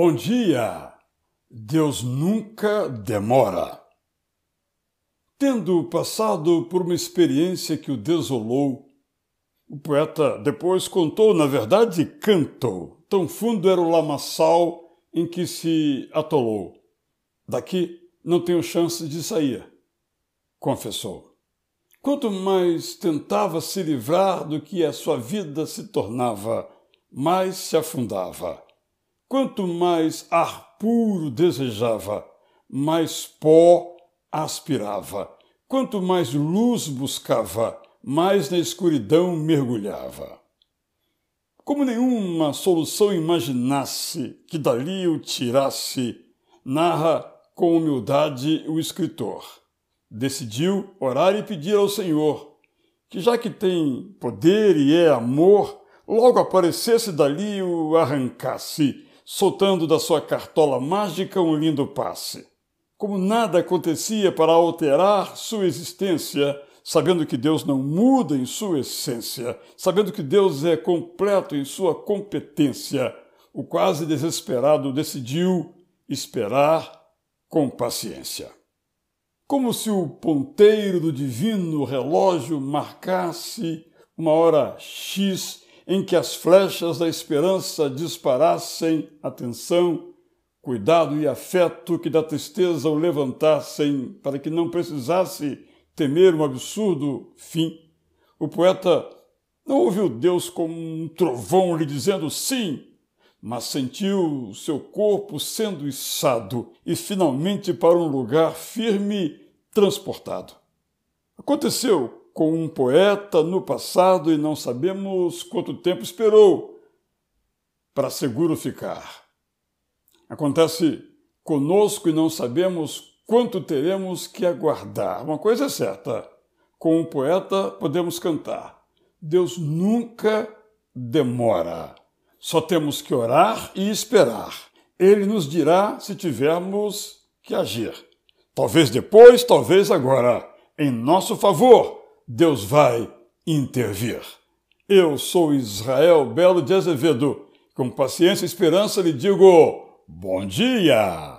Bom dia! Deus nunca demora. Tendo passado por uma experiência que o desolou, o poeta depois contou, na verdade, cantou. Tão fundo era o lamaçal em que se atolou. Daqui não tenho chance de sair, confessou. Quanto mais tentava se livrar do que a sua vida se tornava, mais se afundava Quanto mais ar puro desejava, mais pó aspirava. Quanto mais luz buscava, mais na escuridão mergulhava. Como nenhuma solução imaginasse que dali o tirasse, narra com humildade o escritor. Decidiu orar e pedir ao Senhor que, já que tem poder e é amor, logo aparecesse dali o arrancasse soltando da sua cartola mágica um lindo passe. Como nada acontecia para alterar sua existência, sabendo que Deus não muda em sua essência, sabendo que Deus é completo em sua competência, o quase desesperado decidiu esperar com paciência. Como se o ponteiro do divino relógio marcasse uma hora X em que as flechas da esperança disparassem atenção, cuidado e afeto que da tristeza o levantassem para que não precisasse temer um absurdo fim. O poeta não ouviu Deus como um trovão lhe dizendo sim, mas sentiu seu corpo sendo içado e finalmente para um lugar firme transportado. Aconteceu com um poeta no passado e não sabemos quanto tempo esperou para seguro ficar. Acontece conosco e não sabemos quanto teremos que aguardar. Uma coisa é certa: com um poeta podemos cantar. Deus nunca demora. Só temos que orar e esperar. Ele nos dirá se tivermos que agir. Talvez depois, talvez agora. Em nosso favor Deus vai intervir. Eu sou Israel Belo de Azevedo. Com paciência e esperança lhe digo: bom dia!